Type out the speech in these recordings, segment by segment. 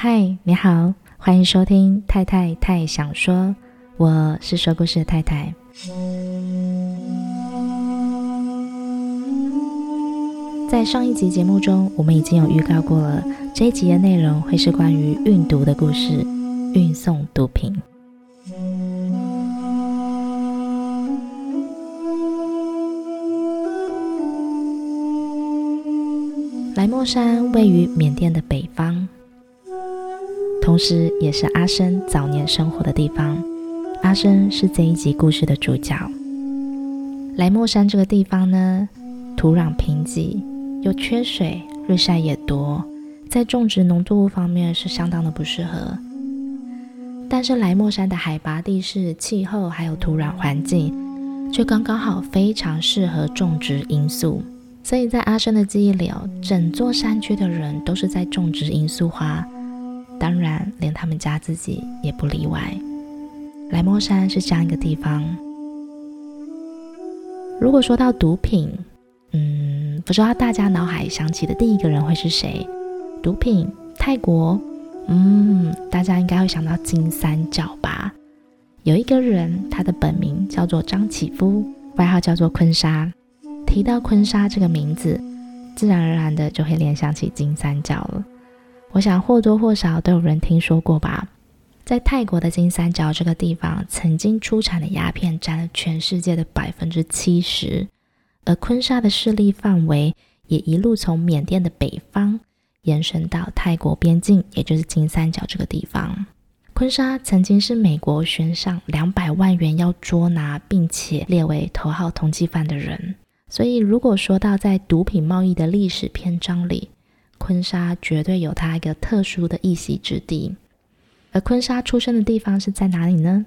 嗨，你好，欢迎收听太太太想说，我是说故事的太太。在上一集节目中，我们已经有预告过了，这一集的内容会是关于运毒的故事，运送毒品。莱莫山位于缅甸的北方，同时也是阿生早年生活的地方。阿生是这一集故事的主角。莱莫山这个地方呢，土壤贫瘠，又缺水，日晒也多，在种植农作物方面是相当的不适合。但是莱莫山的海拔地势、气候还有土壤环境，却刚刚好，非常适合种植罂粟。所以在阿生的记忆里哦，整座山区的人都是在种植罂粟花，当然连他们家自己也不例外。莱莫山是这样一个地方。如果说到毒品，嗯，不知道大家脑海想起的第一个人会是谁？毒品，泰国，嗯，大家应该会想到金三角吧？有一个人，他的本名叫做张启夫，外号叫做坤沙。提到坤沙这个名字，自然而然的就会联想起金三角了。我想或多或少都有人听说过吧。在泰国的金三角这个地方，曾经出产的鸦片占了全世界的百分之七十，而坤沙的势力范围也一路从缅甸的北方延伸到泰国边境，也就是金三角这个地方。坤沙曾经是美国悬赏两百万元要捉拿，并且列为头号通缉犯的人。所以，如果说到在毒品贸易的历史篇章里，坤沙绝对有它一个特殊的一席之地。而坤沙出生的地方是在哪里呢？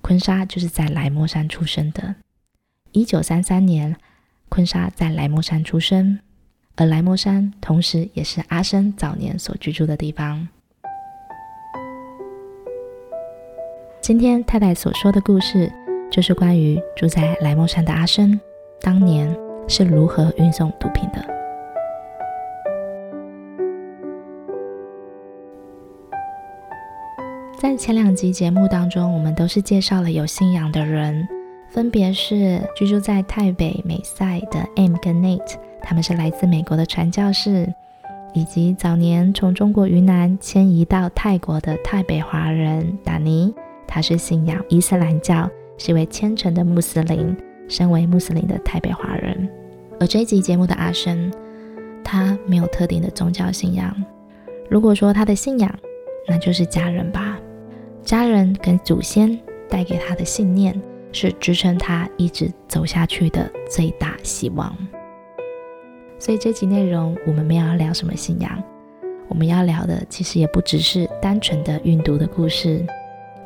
坤沙就是在莱莫山出生的。一九三三年，坤沙在莱莫山出生，而莱莫山同时也是阿生早年所居住的地方。今天太太所说的故事，就是关于住在莱莫山的阿生。当年是如何运送毒品的？在前两集节目当中，我们都是介绍了有信仰的人，分别是居住在泰北美赛的 M 跟 Nate，他们是来自美国的传教士，以及早年从中国云南迁移到泰国的泰北华人达尼，他是信仰伊斯兰教，是一位虔诚的穆斯林。身为穆斯林的泰北华人，而这一集节目的阿生，他没有特定的宗教信仰。如果说他的信仰，那就是家人吧。家人跟祖先带给他的信念，是支撑他一直走下去的最大希望。所以这集内容我们没有要聊什么信仰，我们要聊的其实也不只是单纯的运毒的故事。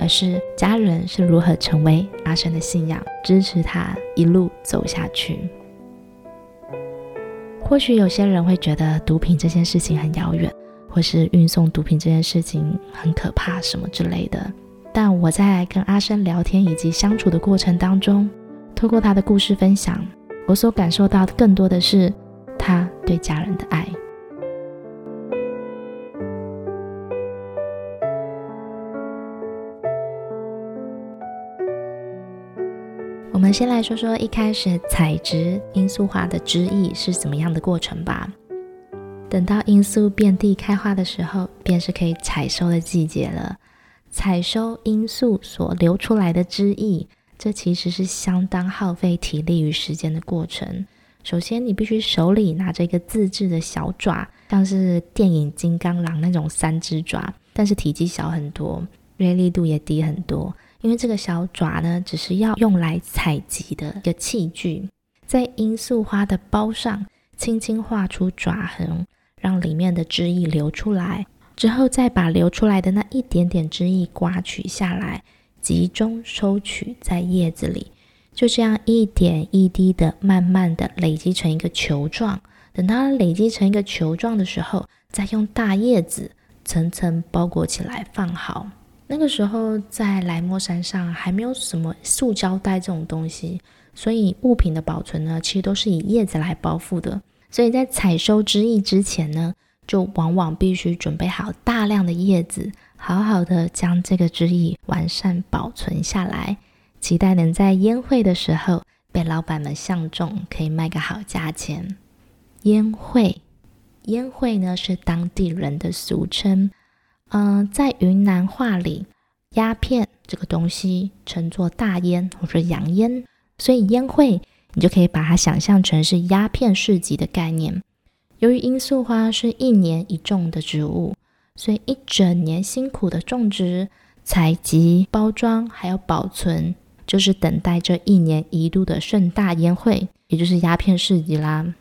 而是家人是如何成为阿生的信仰，支持他一路走下去。或许有些人会觉得毒品这件事情很遥远，或是运送毒品这件事情很可怕什么之类的。但我在跟阿生聊天以及相处的过程当中，透过他的故事分享，我所感受到的更多的是他对家人的爱。我们先来说说一开始采植罂粟花的汁液是怎么样的过程吧。等到罂粟遍地开花的时候，便是可以采收的季节了。采收罂粟所流出来的汁液，这其实是相当耗费体力与时间的过程。首先，你必须手里拿着一个自制的小爪，像是电影《金刚狼》那种三只爪，但是体积小很多，锐利度也低很多。因为这个小爪呢，只是要用来采集的一个器具，在罂粟花的苞上轻轻画出爪痕，让里面的汁液流出来，之后再把流出来的那一点点汁液刮取下来，集中收取在叶子里，就这样一点一滴的，慢慢的累积成一个球状。等它累积成一个球状的时候，再用大叶子层层包裹起来放好。那个时候在莱莫山上还没有什么塑胶袋这种东西，所以物品的保存呢，其实都是以叶子来包覆的。所以在采收汁液之前呢，就往往必须准备好大量的叶子，好好的将这个汁液完善保存下来，期待能在烟会的时候被老板们相中，可以卖个好价钱。烟会，烟会呢是当地人的俗称。嗯、在云南话里，鸦片这个东西称作大烟或者洋烟，所以烟会你就可以把它想象成是鸦片市集的概念。由于罂粟花是一年一种的植物，所以一整年辛苦的种植、采集、包装还有保存，就是等待这一年一度的盛大宴会，也就是鸦片市集啦。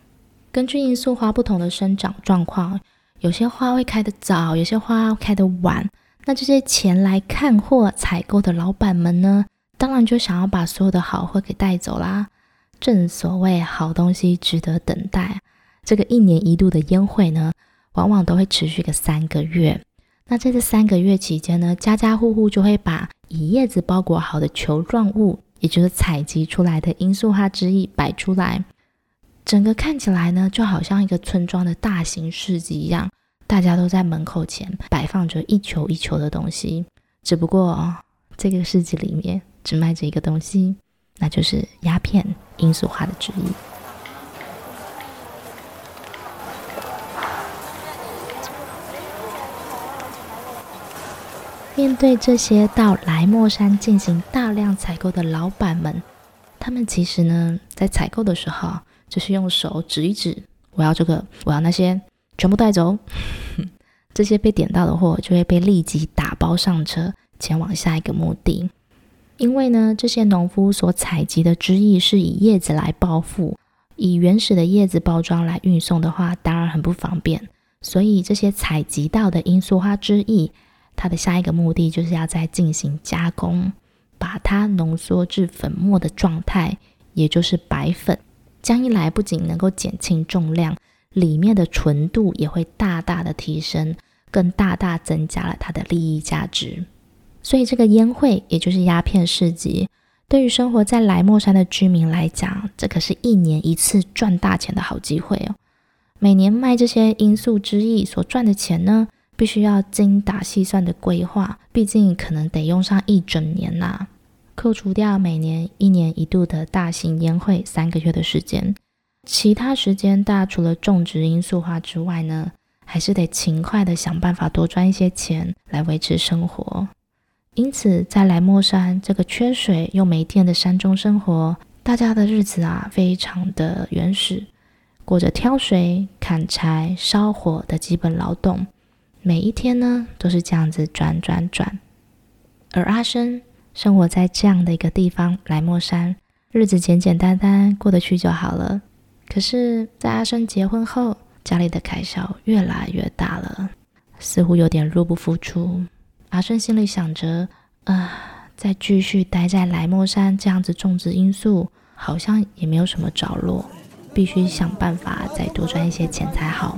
根据罂粟花不同的生长状况，有些花会开得早，有些花开得晚。那这些前来看货、采购的老板们呢，当然就想要把所有的好货给带走啦。正所谓好东西值得等待。这个一年一度的烟会呢，往往都会持续个三个月。那在这三个月期间呢，家家户户就会把以叶子包裹好的球状物，也就是采集出来的罂粟花汁液摆出来。整个看起来呢，就好像一个村庄的大型市集一样，大家都在门口前摆放着一球一球的东西。只不过这个市集里面只卖着一个东西，那就是鸦片罂粟花的汁液。面对这些到来莫山进行大量采购的老板们，他们其实呢，在采购的时候，就是用手指一指，我要这个，我要那些，全部带走。这些被点到的货就会被立即打包上车，前往下一个目的。因为呢，这些农夫所采集的汁液是以叶子来包覆，以原始的叶子包装来运送的话，当然很不方便。所以这些采集到的罂粟花汁液。它的下一个目的就是要再进行加工，把它浓缩至粉末的状态，也就是白粉。这样一来，不仅能够减轻重量，里面的纯度也会大大的提升，更大大增加了它的利益价值。所以，这个烟会，也就是鸦片市集，对于生活在来莫山的居民来讲，这可是一年一次赚大钱的好机会哦。每年卖这些罂粟之意所赚的钱呢，必须要精打细算的规划，毕竟可能得用上一整年呐、扣除掉每年一年一度的大型烟会三个月的时间，其他时间大家除了种植罂粟花之外呢，还是得勤快的想办法多赚一些钱来维持生活。因此，在来莫山这个缺水又没电的山中生活，大家的日子啊非常的原始，过着挑水、砍柴、烧火的基本劳动。每一天呢，都是这样子转转转，而阿生生活在这样的一个地方，来莫山，日子简简单单过得去就好了。可是，在阿生结婚后，家里的开销越来越大了，似乎有点入不敷出。阿顺心里想着，啊，再继续待在来莫山这样子种植罂粟，好像也没有什么着落，必须想办法再多赚一些钱才好。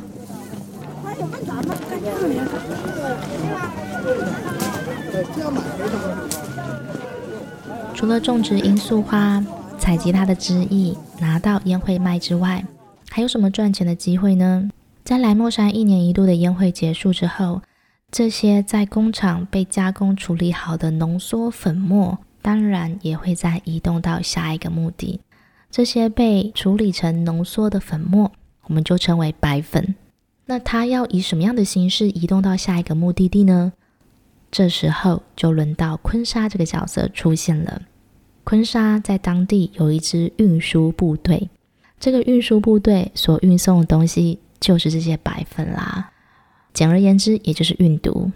除了种植罂粟花、采集它的汁液，拿到烟会卖之外，还有什么赚钱的机会呢？在来莫山一年一度的烟会结束之后，这些在工厂被加工处理好的浓缩粉末，当然也会再移动到下一个目的。这些被处理成浓缩的粉末，我们就称为白粉。那它要以什么样的形式移动到下一个目的地呢？这时候就轮到坤沙这个角色出现了。坤沙在当地有一支运输部队，这个运输部队所运送的东西就是这些白粉啦。简而言之，也就是运毒。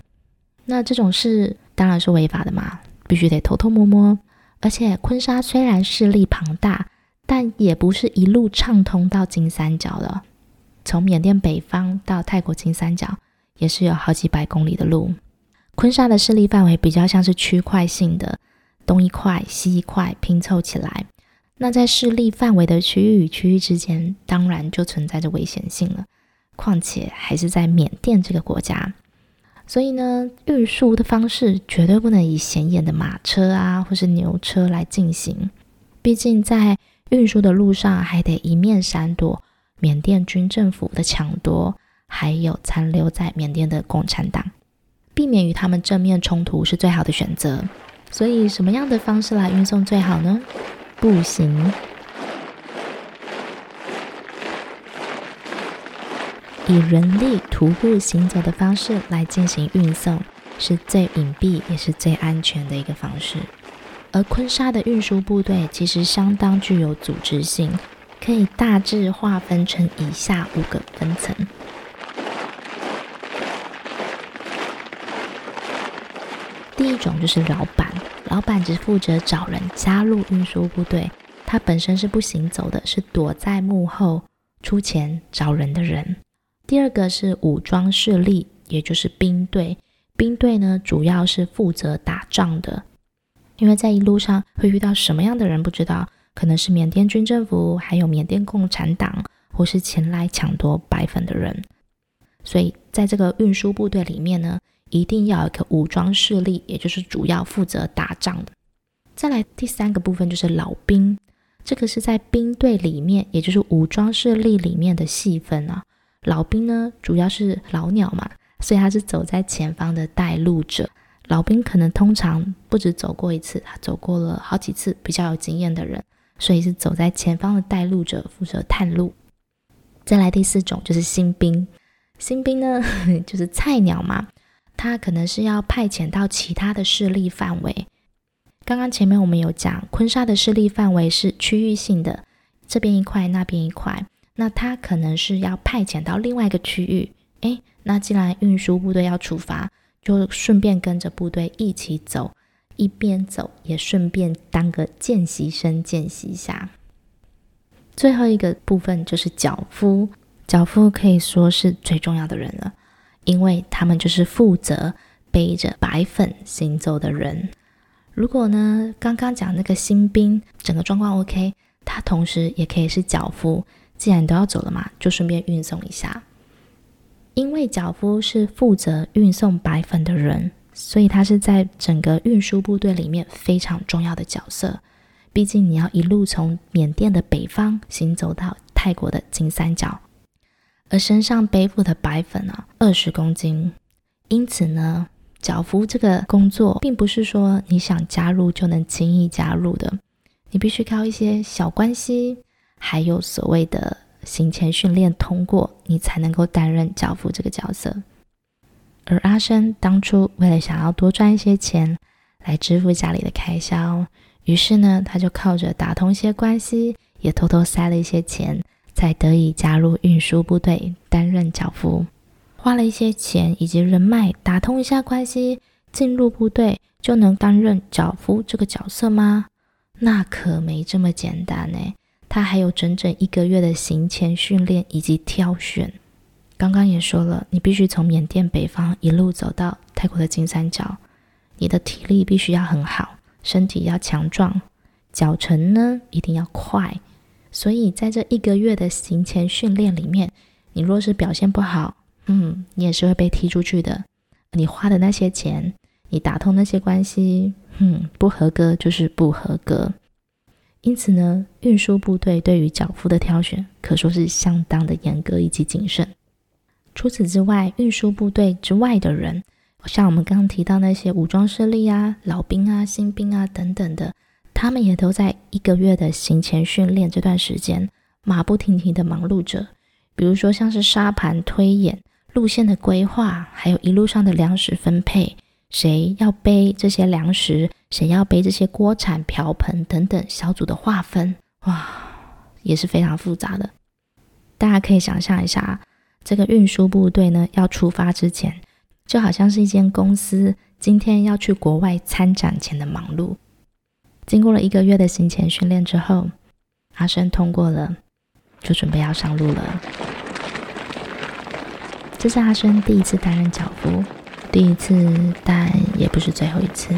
那这种事当然是违法的嘛，必须得偷偷摸摸。而且坤沙虽然势力庞大，但也不是一路畅通到金三角的。从缅甸北方到泰国金三角，也是有好几百公里的路。坤沙的势力范围比较像是区块性的，东一块西一块拼凑起来。那在势力范围的区域与区域之间，当然就存在着危险性了。况且还是在缅甸这个国家，所以呢，运输的方式绝对不能以显眼的马车啊，或是牛车来进行。毕竟在运输的路上，还得一面闪躲。缅甸军政府的抢夺，还有残留在缅甸的共产党，避免与他们正面冲突是最好的选择。所以，什么样的方式来运送最好呢？步行，以人力徒步行走的方式来进行运送，是最隐蔽也是最安全的一个方式。而坤沙的运输部队其实相当具有组织性，可以大致划分成以下五个分层。第一种就是老板，老板只负责找人加入运输部队，他本身是不行走的，是躲在幕后出钱找人的人。第二个是武装势力，也就是兵队，兵队呢主要是负责打仗的。因为在一路上会遇到什么样的人不知道，可能是缅甸军政府，还有缅甸共产党，或是前来抢夺白粉的人。所以在这个运输部队里面呢，一定要有一个武装势力，也就是主要负责打仗的。再来第三个部分就是老兵，这个是在兵队里面，也就是武装势力里面的细分啊。老兵呢，主要是老鸟嘛，所以他是走在前方的带路者。老兵可能通常不止走过一次，他走过了好几次，比较有经验的人，所以是走在前方的带路者，负责探路。再来第四种就是新兵，新兵呢 就是菜鸟嘛，他可能是要派遣到其他的势力范围。刚刚前面我们有讲，坤沙的势力范围是区域性的，这边一块，那边一块，那他可能是要派遣到另外一个区域。诶，那既然运输部队要出发。就顺便跟着部队一起走，一边走也顺便当个见习生见习一下。最后一个部分就是脚夫，脚夫可以说是最重要的人了，因为他们就是负责背着白粉行走的人。如果呢，刚刚讲那个新兵整个状况 OK，他同时也可以是脚夫，既然都要走了嘛，就顺便运送一下。因为脚夫是负责运送白粉的人，所以他是在整个运输部队里面非常重要的角色。毕竟你要一路从缅甸的北方行走到泰国的金三角，而身上背负的白粉啊，二十公斤。因此呢，脚夫这个工作并不是说你想加入就能轻易加入的，你必须靠一些小关系，还有所谓的。行前训练通过，你才能够担任脚夫这个角色。而阿生当初为了想要多赚一些钱来支付家里的开销，于是呢，他就靠着打通一些关系，也偷偷塞了一些钱，才得以加入运输部队担任脚夫。花了一些钱以及人脉，打通一下关系，进入部队就能担任脚夫这个角色吗？那可没这么简单呢。他还有整整一个月的行前训练以及挑选。刚刚也说了，你必须从缅甸北方一路走到泰国的金三角，你的体力必须要很好，身体要强壮，脚程呢一定要快。所以在这一个月的行前训练里面，你若是表现不好，嗯，你也是会被踢出去的。你花的那些钱，你打通那些关系，嗯，不合格就是不合格。因此呢，运输部队对于脚夫的挑选可说是相当的严格以及谨慎。除此之外，运输部队之外的人，像我们刚刚提到那些武装势力啊、老兵啊、新兵啊等等的，他们也都在一个月的行前训练这段时间，马不停蹄的忙碌着。比如说像是沙盘推演、路线的规划，还有一路上的粮食分配。谁要背这些粮食？谁要背这些锅铲、瓢盆等等小组的划分？哇，也是非常复杂的。大家可以想象一下，这个运输部队呢，要出发之前，就好像是一间公司今天要去国外参展前的忙碌。经过了一个月的行前训练之后，阿生通过了，就准备要上路了。这是阿生第一次担任脚夫。第一次，但也不是最后一次。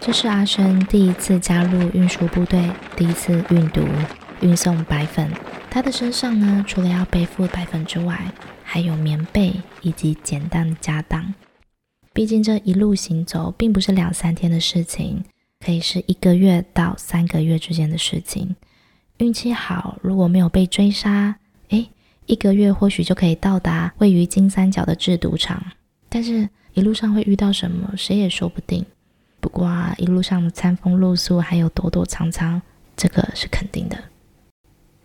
这是阿生第一次加入运输部队，第一次运毒、运送白粉。他的身上呢，除了要背负白粉之外，还有棉被以及简单的家当。毕竟这一路行走，并不是两三天的事情，可以是一个月到三个月之间的事情。运气好，如果没有被追杀，一个月或许就可以到达位于金三角的制毒厂。但是，一路上会遇到什么，谁也说不定。不过啊，一路上的餐风露宿，还有躲躲藏藏，这个是肯定的。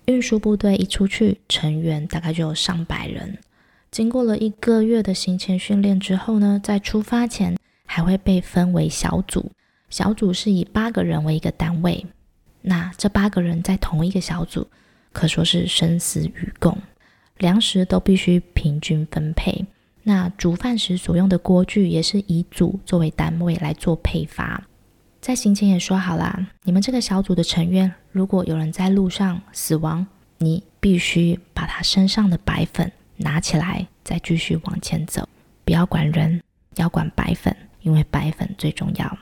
运输部队一出去，成员大概就有上百人。经过了一个月的行前训练之后呢，在出发前还会被分为小组，小组是以八个人为一个单位。那这八个人在同一个小组，可说是生死与共，粮食都必须平均分配。那煮饭时所用的锅具也是以组作为单位来做配发。在行前也说好啦，你们这个小组的成员，如果有人在路上死亡，你必须把他身上的白粉拿起来，再继续往前走，不要管人，要管白粉，因为白粉最重要。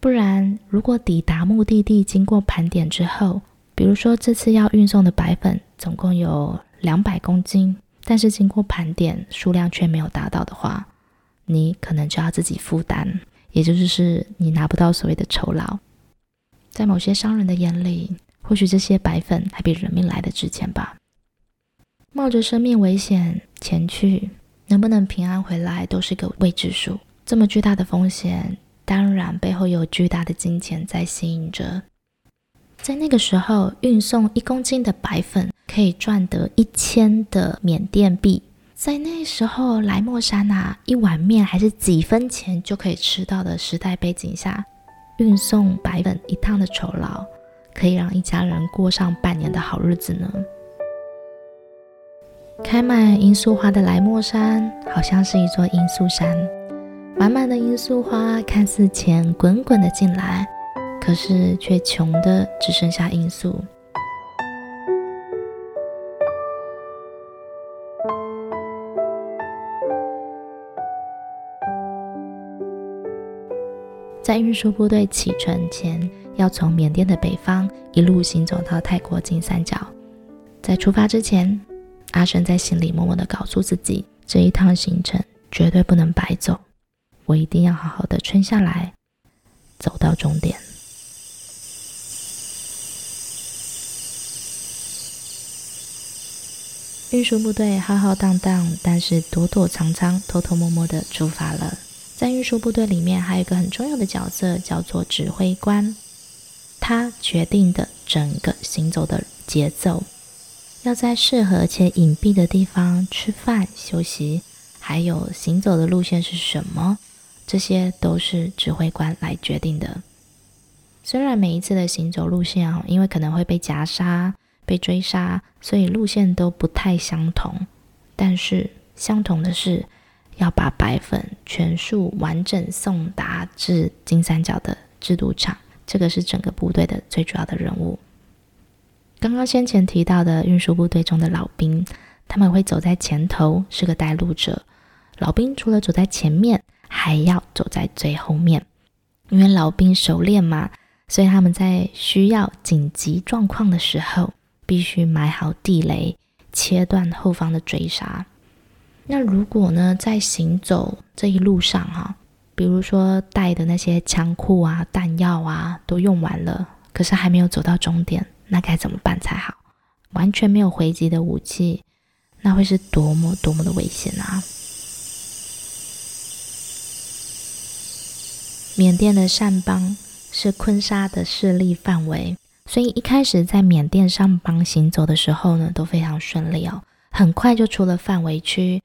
不然，如果抵达目的地经过盘点之后，比如说这次要运送的白粉总共有两百公斤，但是经过盘点数量却没有达到的话，你可能就要自己负担，也就是你拿不到所谓的酬劳。在某些商人的眼里，或许这些白粉还比人命来得值钱吧。冒着生命危险前去，能不能平安回来都是个未知数。这么巨大的风险。当然，背后有巨大的金钱在吸引着。在那个时候，运送一公斤的白粉可以赚得一千的缅甸币。在那时候，莱莫山啊，一碗面还是几分钱就可以吃到的时代背景下，运送白粉一趟的酬劳，可以让一家人过上半年的好日子呢。开满罂粟花的莱莫山，好像是一座罂粟山。满满的罂粟花看似钱滚滚的进来，可是却穷的只剩下罂粟。在运输部队启程前，要从缅甸的北方一路行走到泰国金三角。在出发之前，阿生在心里默默的告诉自己，这一趟行程绝对不能白走。我一定要好好的撑下来，走到终点。运输部队浩浩荡荡，但是躲躲藏藏、偷偷摸摸的出发了。在运输部队里面，还有一个很重要的角色，叫做指挥官。他决定的整个行走的节奏，要在适合且隐蔽的地方吃饭休息，还有行走的路线是什么。这些都是指挥官来决定的。虽然每一次的行走路线啊，因为可能会被夹杀、被追杀，所以路线都不太相同。但是相同的是，要把白粉全数完整送达至金三角的制毒厂，这个是整个部队的最主要的任务。刚刚先前提到的运输部队中的老兵，他们会走在前头，是个带路者。老兵除了走在前面，还要走在最后面，因为老兵熟练嘛，所以他们在需要紧急状况的时候，必须埋好地雷，切断后方的追杀。那如果呢，在行走这一路上哈、啊，比如说带的那些枪库啊、弹药啊都用完了，可是还没有走到终点，那该怎么办才好？完全没有回击的武器，那会是多么多么的危险啊！缅甸的善邦是坤沙的势力范围，所以一开始在缅甸上邦行走的时候呢，都非常顺利哦，很快就出了范围区。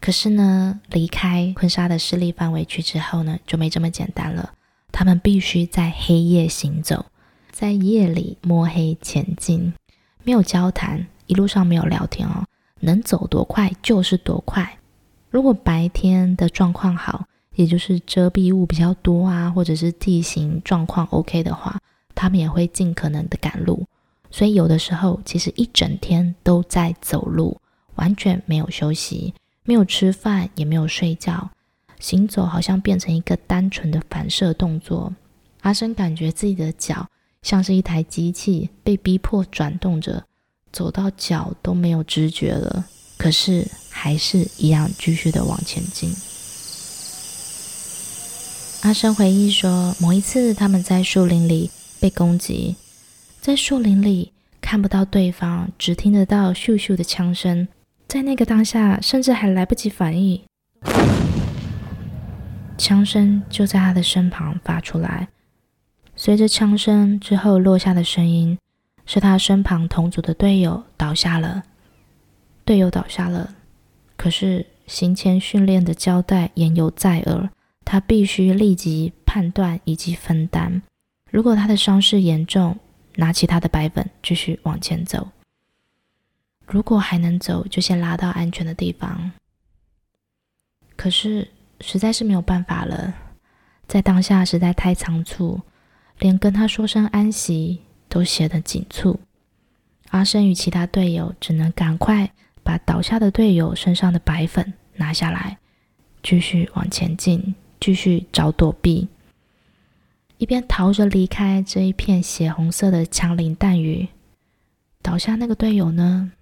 可是呢，离开坤沙的势力范围区之后呢，就没这么简单了。他们必须在黑夜行走，在夜里摸黑前进，没有交谈，一路上没有聊天哦，能走多快就是多快。如果白天的状况好，也就是遮蔽物比较多啊，或者是地形状况 OK 的话，他们也会尽可能的赶路。所以有的时候其实一整天都在走路，完全没有休息，没有吃饭，也没有睡觉，行走好像变成一个单纯的反射动作。阿生感觉自己的脚像是一台机器，被逼迫转动着，走到脚都没有知觉了，可是还是一样继续的往前进。阿生回忆说，某一次他们在树林里被攻击，在树林里看不到对方，只听得到咻咻的枪声。在那个当下，甚至还来不及反应，枪声就在他的身旁发出来。随着枪声之后落下的声音，是他身旁同组的队友倒下了。队友倒下了，可是行前训练的交代言犹在耳，他必须立即判断以及分担。如果他的伤势严重，拿起他的白粉继续往前走。如果还能走，就先拉到安全的地方。可是实在是没有办法了，在当下实在太仓促，连跟他说声安息都显得紧促。阿生与其他队友只能赶快把倒下的队友身上的白粉拿下来，继续往前进，继续找躲避，一边逃着离开这一片血红色的枪林弹雨。倒下那个队友呢？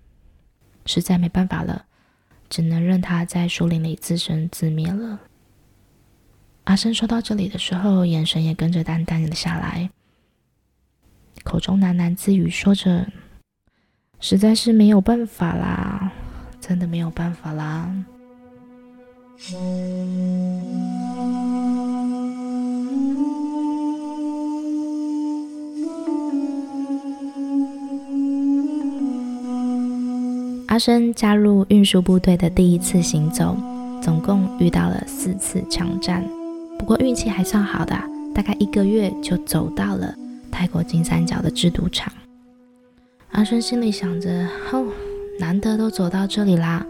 实在没办法了，只能任他在树林里自生自灭了。阿生说到这里的时候，眼神也跟着淡淡的下来，口中喃喃自语说着：“实在是没有办法啦，真的没有办法啦。”阿生加入运输部队的第一次行走，总共遇到了四次枪战，不过运气还算好的，大概一个月就走到了泰国金三角的制毒厂。阿生心里想着：哦，难得都走到这里啦，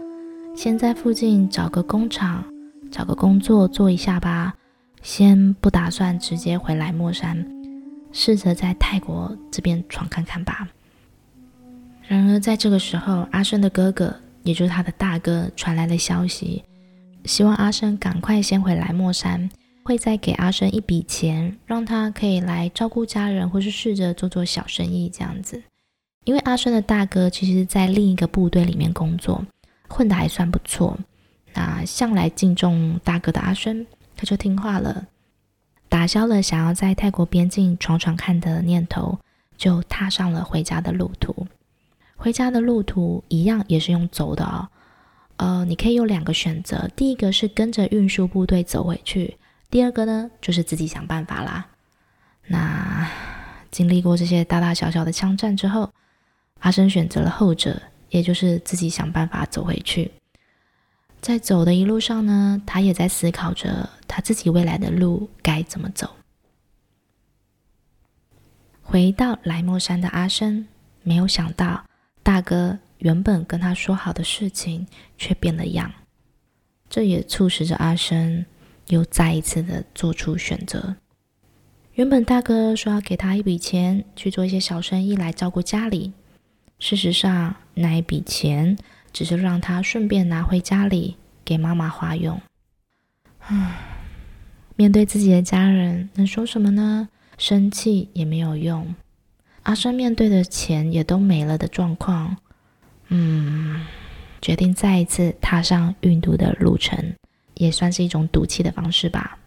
先在附近找个工厂，找个工作做一下吧。先不打算直接回来莫山，试着在泰国这边闯看看吧。然而，在这个时候，阿生的哥哥，也就是他的大哥，传来了消息，希望阿生赶快先回来莫山，会再给阿生一笔钱，让他可以来照顾家人，或是试着做做小生意这样子。因为阿生的大哥其实在另一个部队里面工作，混得还算不错。那向来敬重大哥的阿生，他就听话了，打消了想要在泰国边境闯闯看的念头，就踏上了回家的路途。回家的路途一样也是用走的哦，呃，你可以有两个选择，第一个是跟着运输部队走回去，第二个呢就是自己想办法啦。那经历过这些大大小小的枪战之后，阿生选择了后者，也就是自己想办法走回去。在走的一路上呢，他也在思考着他自己未来的路该怎么走。回到来莫山的阿生，没有想到。大哥原本跟他说好的事情却变了样，这也促使着阿生又再一次的做出选择。原本大哥说要给他一笔钱去做一些小生意来照顾家里，事实上那一笔钱只是让他顺便拿回家里给妈妈花用。唉，面对自己的家人，能说什么呢？生气也没有用。阿生面对的钱也都没了的状况，嗯，决定再一次踏上运毒的路程，也算是一种赌气的方式吧。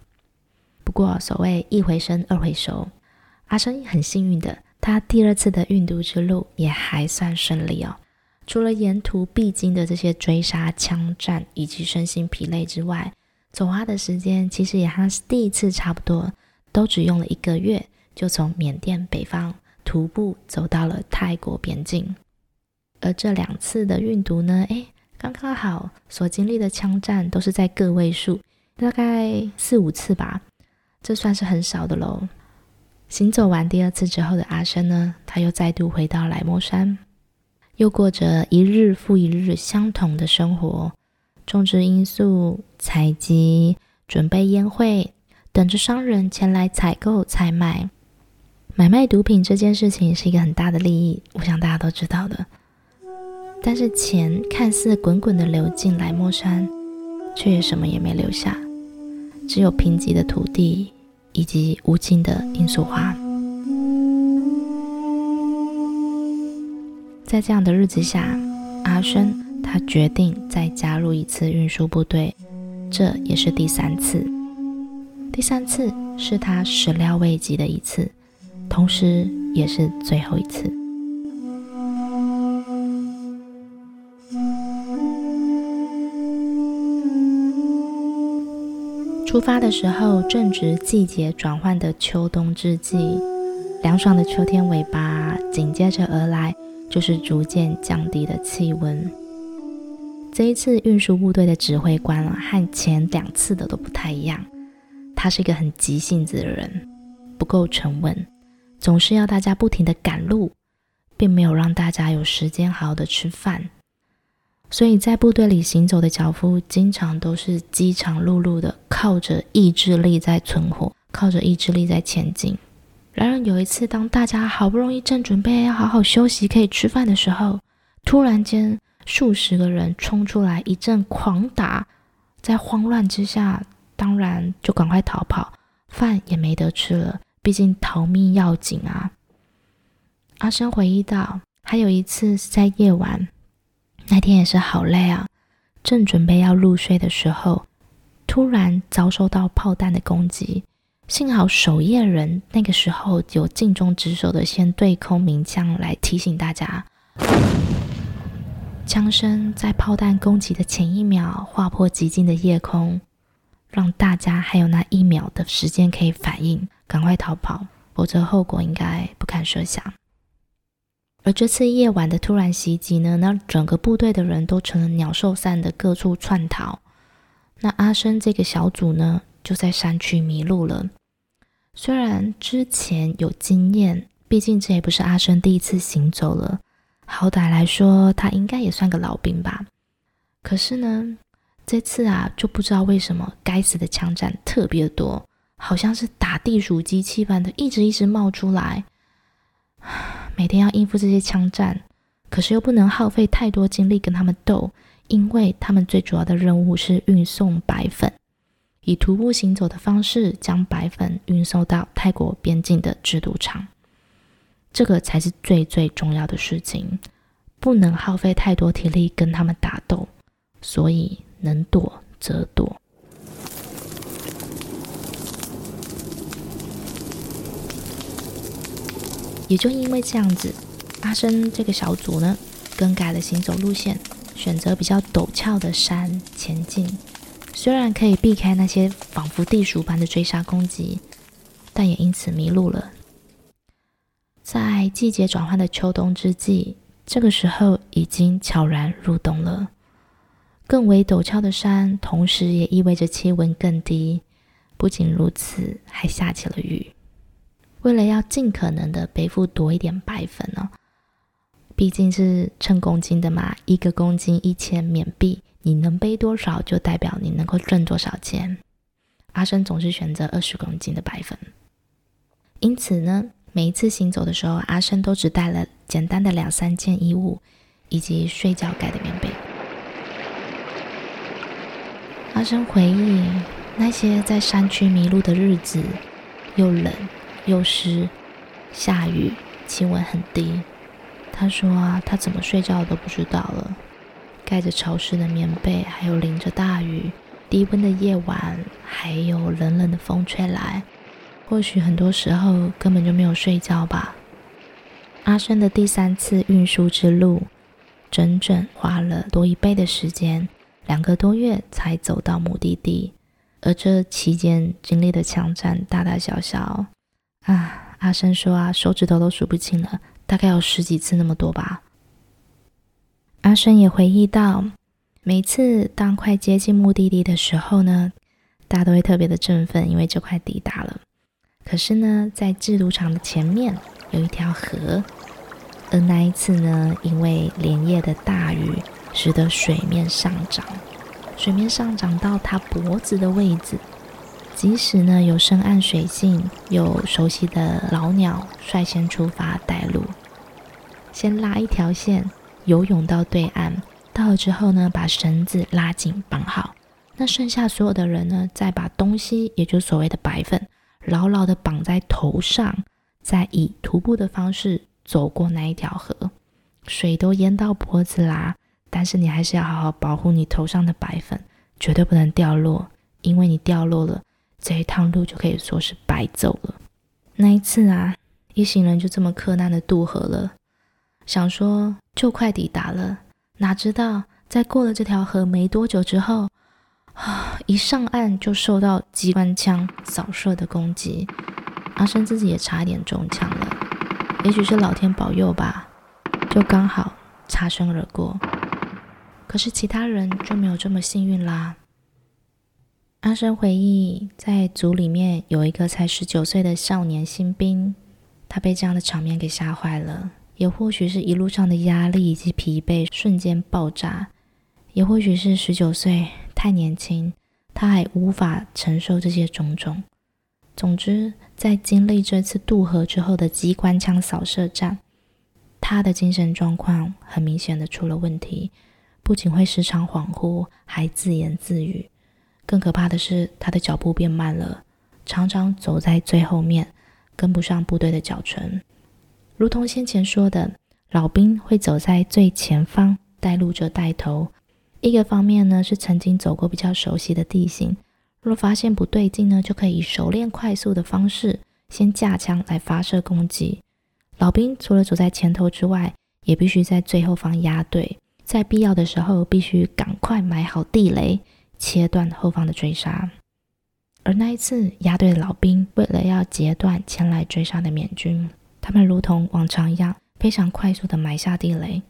不过所谓一回生二回熟，阿生很幸运的，他第二次的运毒之路也还算顺利哦。除了沿途必经的这些追杀、枪战以及身心疲累之外，走花的时间其实也和第一次差不多，都只用了一个月，就从缅甸北方。徒步走到了泰国边境，而这两次的运毒呢，诶，刚刚好所经历的枪战都是在个位数，大概四五次吧，这算是很少的喽。行走完第二次之后的阿生呢，他又再度回到来莫山，又过着一日复一日相同的生活，种植罂粟、采集、准备烟灰，等着商人前来采购采买。买卖毒品这件事情是一个很大的利益，我想大家都知道的。但是钱看似滚滚的流进来莫山，却也什么也没留下，只有贫瘠的土地以及无尽的罂粟花。在这样的日子下，阿生他决定再加入一次运输部队，这也是第三次。第三次是他始料未及的一次。同时也是最后一次。出发的时候正值季节转换的秋冬之际凉爽的秋天尾巴紧接着而来就是逐渐降低的气温。这一次运输部队的指挥官啊和前两次的都不太一样他是一个很急性子的人不够沉稳总是要大家不停的赶路，并没有让大家有时间好好的吃饭。所以在部队里行走的脚步，经常都是饥肠辘辘的，靠着意志力在存活，靠着意志力在前进。然而有一次，当大家好不容易正准备要好好休息，可以吃饭的时候，突然间数十个人冲出来，一阵狂打，在慌乱之下。当然，就赶快逃跑，饭也没得吃了。毕竟逃命要紧啊！阿生回忆道，还有一次是在夜晚，那天也是好累啊，正准备要入睡的时候，突然遭受到炮弹的攻击。幸好守夜人那个时候有尽忠职守的，先对空鸣枪来提醒大家。枪声在炮弹攻击的前一秒划破寂静的夜空。让大家还有那一秒的时间可以反应，赶快逃跑，否则后果应该不堪设想。而这次夜晚的突然袭击呢，那整个部队的人都成了鸟兽散的各处窜逃。那阿生这个小组呢，就在山区迷路了。虽然之前有经验，毕竟这也不是阿生第一次行走了，好歹来说，他应该也算个老兵吧。可是呢，这次啊，就不知道为什么该死的枪战特别多，好像是打地鼠机器般的，一直一直冒出来。每天要应付这些枪战，可是又不能耗费太多精力跟他们斗，因为他们最主要的任务是运送白粉，以徒步行走的方式将白粉运送到泰国边境的制毒厂。这个才是最最重要的事情，不能耗费太多体力跟他们打斗，所以。能躲则躲。也就因为这样子，阿生这个小组呢，更改了行走路线，选择比较陡峭的山前进。虽然可以避开那些仿佛地鼠般的追杀攻击，但也因此迷路了。在季节转换的秋冬之际，这个时候已经悄然入冬了。更为陡峭的山，同时也意味着气温更低。不仅如此，还下起了雨。为了要尽可能的背负多一点白粉呢，毕竟是称公斤的嘛，一个公斤一千缅币，你能背多少，就代表你能够挣多少钱。阿生总是选择二十公斤的白粉，因此呢，每一次行走的时候，阿生都只带了简单的两三件衣物，以及睡觉盖的棉被。阿生回忆那些在山区迷路的日子，又冷又湿，下雨，气温很低。他说啊，他怎么睡觉都不知道了。盖着潮湿的棉被，还有淋着大雨，低温的夜晚，还有冷冷的风吹来。或许很多时候根本就没有睡觉吧。阿生的第三次运输之路，整整花了多一倍的时间。两个多月才走到目的地，而这期间经历的枪战大大小小，啊，阿生说啊，手指头都数不清了，大概有十几次那么多吧。阿生也回忆到，每次当快接近目的地的时候呢，大家都会特别的振奋，因为就快抵达了。可是呢，在制毒厂的前面有一条河，而那一次呢，因为连夜的大雨。使得水面上涨，水面上涨到他脖子的位置。即使呢有深谙水性、有熟悉的老鸟率先出发带路，先拉一条线游泳到对岸，到了之后呢把绳子拉紧绑好。那剩下所有的人呢，再把东西，也就是所谓的白粉，牢牢地绑在头上，再以徒步的方式走过那一条河。水都淹到脖子啦。但是你还是要好好保护你头上的白粉，绝对不能掉落，因为你掉落了，这一趟路就可以说是白走了。那一次啊，一行人就这么克难的渡河了，想说就快抵达了，哪知道在过了这条河没多久之后，啊，一上岸就受到机关枪扫射的攻击，阿生自己也差一点中枪了。也许是老天保佑吧，就刚好擦身而过。可是其他人就没有这么幸运啦。阿生回忆，在组里面有一个才十九岁的少年新兵，他被这样的场面给吓坏了。也或许是一路上的压力以及疲惫瞬间爆炸，也或许是十九岁太年轻，他还无法承受这些种种。总之，在经历这次渡河之后的机关枪扫射战，他的精神状况很明显的出了问题，不仅会时常恍惚，还自言自语。更可怕的是，他的脚步变慢了，常常走在最后面，跟不上部队的脚程。如同先前说的，老兵会走在最前方，带路者带头。一个方面呢，是曾经走过比较熟悉的地形，若发现不对劲呢，就可以以熟练快速的方式先架枪来发射攻击。老兵除了走在前头之外，也必须在最后方压队，在必要的时候必须赶快埋好地雷，切断后方的追杀。而那一次押队的老兵，为了要截断前来追杀的缅军。他们如同往常一样，非常快速地埋下地雷，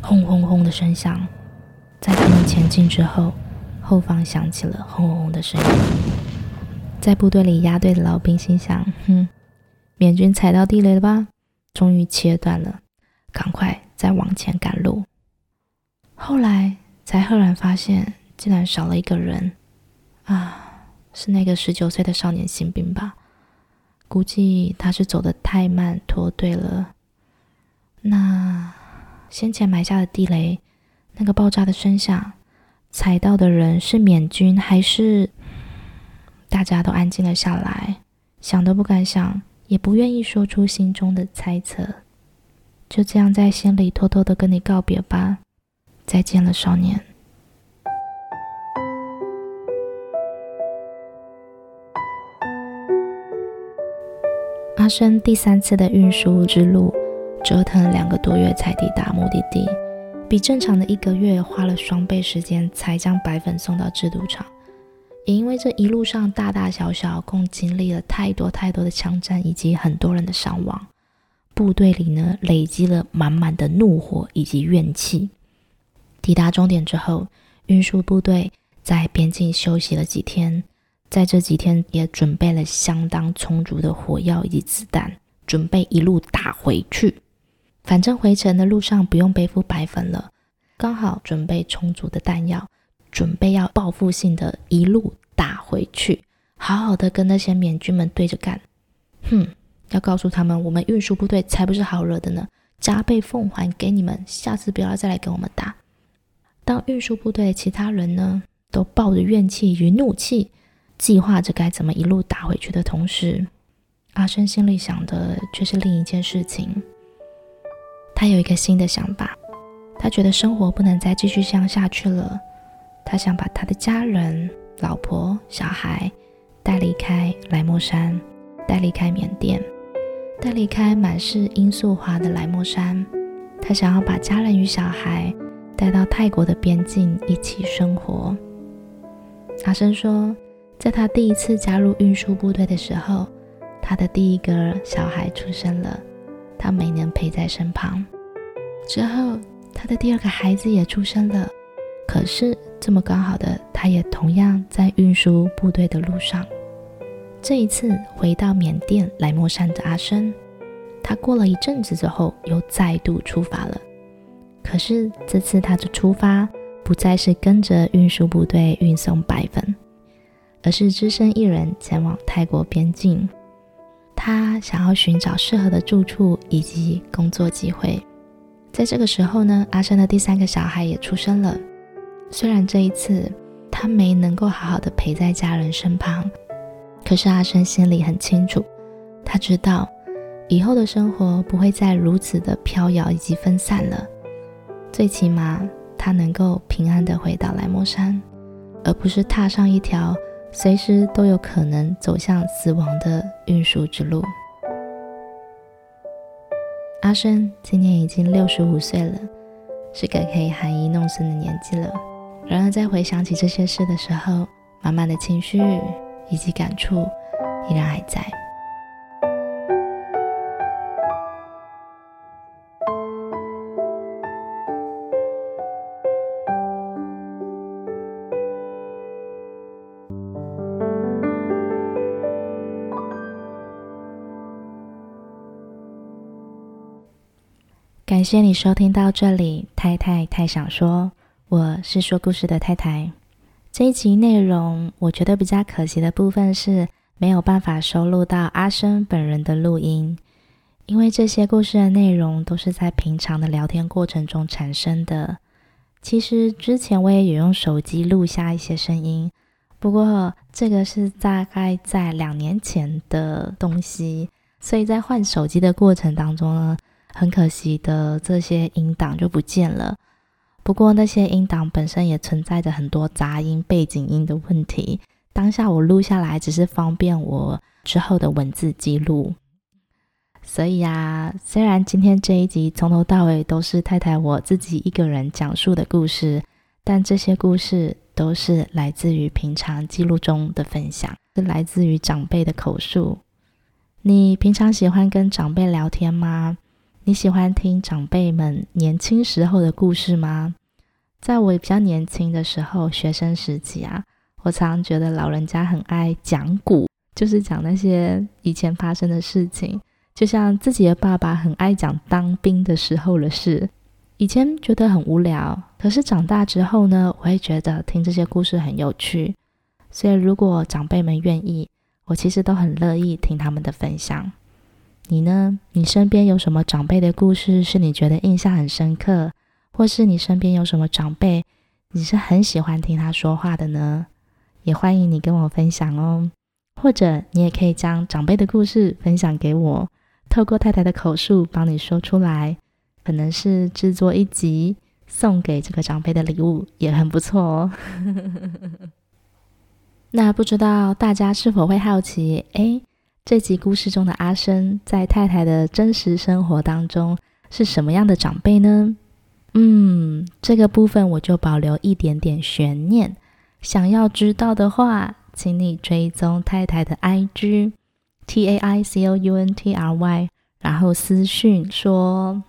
轰轰轰的声响。在他们前进之后，后方响起了轰轰轰的声音。在部队里押队的老兵心想：哼，缅军踩到地雷了吧？终于切断了，赶快再往前赶路。后来才赫然发现，竟然少了一个人啊！是那个十九岁的少年新兵吧？估计他是走得太慢脱队了。那先前埋下的地雷，那个爆炸的声响，踩到的人是缅军还是？大家都安静了下来，想都不敢想，也不愿意说出心中的猜测。就这样在心里偷偷的跟你告别吧，再见了，少年。阿生第三次的运输之路，折腾了两个多月才抵达目的地，比正常的一个月花了双倍时间才将白粉送到制毒厂。也因为这一路上大大小小共经历了太多太多的枪战以及很多人的伤亡，部队里呢累积了满满的怒火以及怨气。抵达终点之后，运输部队在边境休息了几天。在这几天也准备了相当充足的火药以及子弹，准备一路打回去。反正回程的路上不用背负白粉了，刚好准备充足的弹药，准备要报复性的一路打回去，好好的跟那些缅军们对着干。哼，要告诉他们，我们运输部队才不是好惹的呢，加倍奉还给你们，下次不要再来跟我们打。当运输部队其他人呢，都抱着怨气与怒气。计划着该怎么一路打回去的同时，阿生心里想的却是另一件事情。他有一个新的想法，他觉得生活不能再继续这样下去了。他想把他的家人、老婆、小孩带离开莱莫山，带离开缅甸，带离开满是罂粟花的莱莫山。他想要把家人与小孩带到泰国的边境一起生活。阿生说。在他第一次加入运输部队的时候，他的第一个小孩出生了，他没能陪在身旁。之后，他的第二个孩子也出生了，可是这么刚好的，他也同样在运输部队的路上。这一次回到缅甸来莫山的阿生，他过了一阵子之后又再度出发了。可是这次他的出发不再是跟着运输部队运送白粉。而是只身一人前往泰国边境，他想要寻找适合的住处以及工作机会。在这个时候呢，阿生的第三个小孩也出生了。虽然这一次他没能够好好的陪在家人身旁，可是阿生心里很清楚，他知道以后的生活不会再如此的飘摇以及分散了。最起码他能够平安的回到莱莫山，而不是踏上一条。随时都有可能走向死亡的运输之路。阿生今年已经六十五岁了，是个可以含饴弄孙的年纪了。然而在回想起这些事的时候，满满的情绪以及感触依然还在。感谢你收听到这里，太太太想说，我是说故事的太太。这一集内容，我觉得比较可惜的部分是没有办法收录到阿生本人的录音，因为这些故事的内容都是在平常的聊天过程中产生的。其实之前我也有用手机录下一些声音，不过这个是大概在两年前的东西，所以在换手机的过程当中呢。很可惜的，这些音档就不见了。不过那些音档本身也存在着很多杂音、背景音的问题。当下我录下来只是方便我之后的文字记录。所以啊，虽然今天这一集从头到尾都是太太我自己一个人讲述的故事，但这些故事都是来自于平常记录中的分享，是来自于长辈的口述。你平常喜欢跟长辈聊天吗？你喜欢听长辈们年轻时候的故事吗？在我比较年轻的时候，学生时期啊，我常觉得老人家很爱讲古，就是讲那些以前发生的事情，就像自己的爸爸很爱讲当兵的时候的事。以前觉得很无聊，可是长大之后呢，我会觉得听这些故事很有趣。所以如果长辈们愿意，我其实都很乐意听他们的分享。你呢？你身边有什么长辈的故事是你觉得印象很深刻，或是你身边有什么长辈，你是很喜欢听他说话的呢？也欢迎你跟我分享哦。或者你也可以将长辈的故事分享给我，透过太太的口述帮你说出来，可能是制作一集送给这个长辈的礼物，也很不错哦。那不知道大家是否会好奇？诶。这集故事中的阿生，在太太的真实生活当中是什么样的长辈呢？嗯，这个部分我就保留一点点悬念。想要知道的话，请你追踪太太的 IG T A I C O U N T R Y，然后私讯说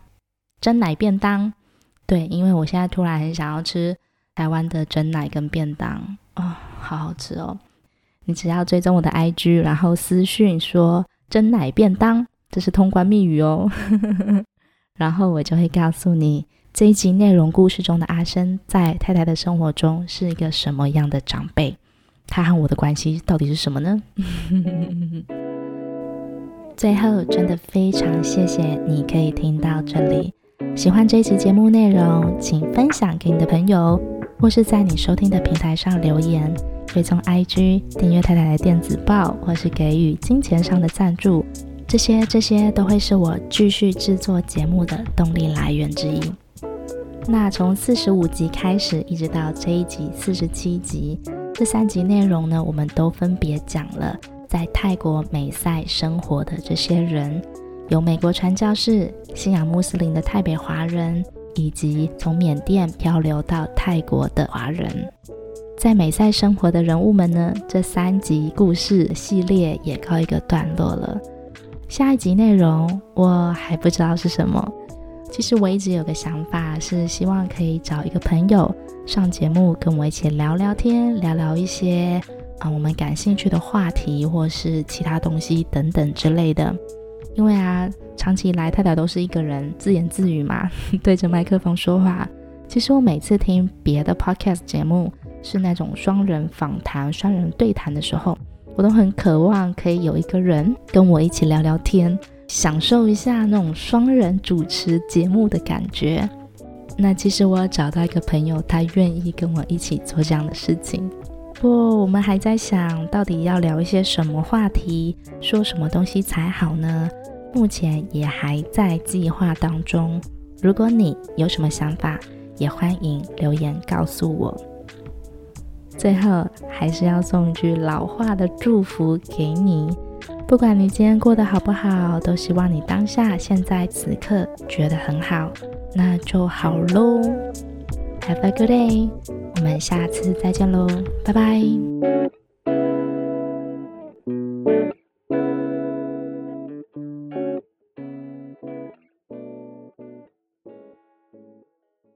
真奶便当。对，因为我现在突然很想要吃台湾的真奶跟便当哦，好好吃哦。你只要追踪我的 IG，然后私讯说“真奶便当”，这是通关密语哦。然后我就会告诉你这一集内容故事中的阿生，在太太的生活中是一个什么样的长辈，他和我的关系到底是什么呢？最后，真的非常谢谢你可以听到这里。喜欢这一集节目内容，请分享给你的朋友，或是在你收听的平台上留言。追踪 IG，订阅太太的电子报，或是给予金钱上的赞助，这些这些都会是我继续制作节目的动力来源之一。那从四十五集开始，一直到这一集四十七集，这三集内容呢，我们都分别讲了在泰国美赛生活的这些人，有美国传教士、信仰穆斯林的泰北华人，以及从缅甸漂流到泰国的华人。在美赛生活的人物们呢，这三集故事系列也告一个段落了。下一集内容我还不知道是什么。其实我一直有个想法，是希望可以找一个朋友上节目，跟我一起聊聊天，聊聊一些啊我们感兴趣的话题，或是其他东西等等之类的。因为啊，长期以来太太都是一个人自言自语嘛，对着麦克风说话。其实我每次听别的 podcast 节目，是那种双人访谈、双人对谈的时候，我都很渴望可以有一个人跟我一起聊聊天，享受一下那种双人主持节目的感觉。那其实我找到一个朋友，他愿意跟我一起做这样的事情。不过我们还在想到底要聊一些什么话题，说什么东西才好呢？目前也还在计划当中。如果你有什么想法，也欢迎留言告诉我。最后，还是要送一句老话的祝福给你。不管你今天过得好不好，都希望你当下、现在、此刻觉得很好，那就好喽。Have a good day，我们下次再见喽，拜拜。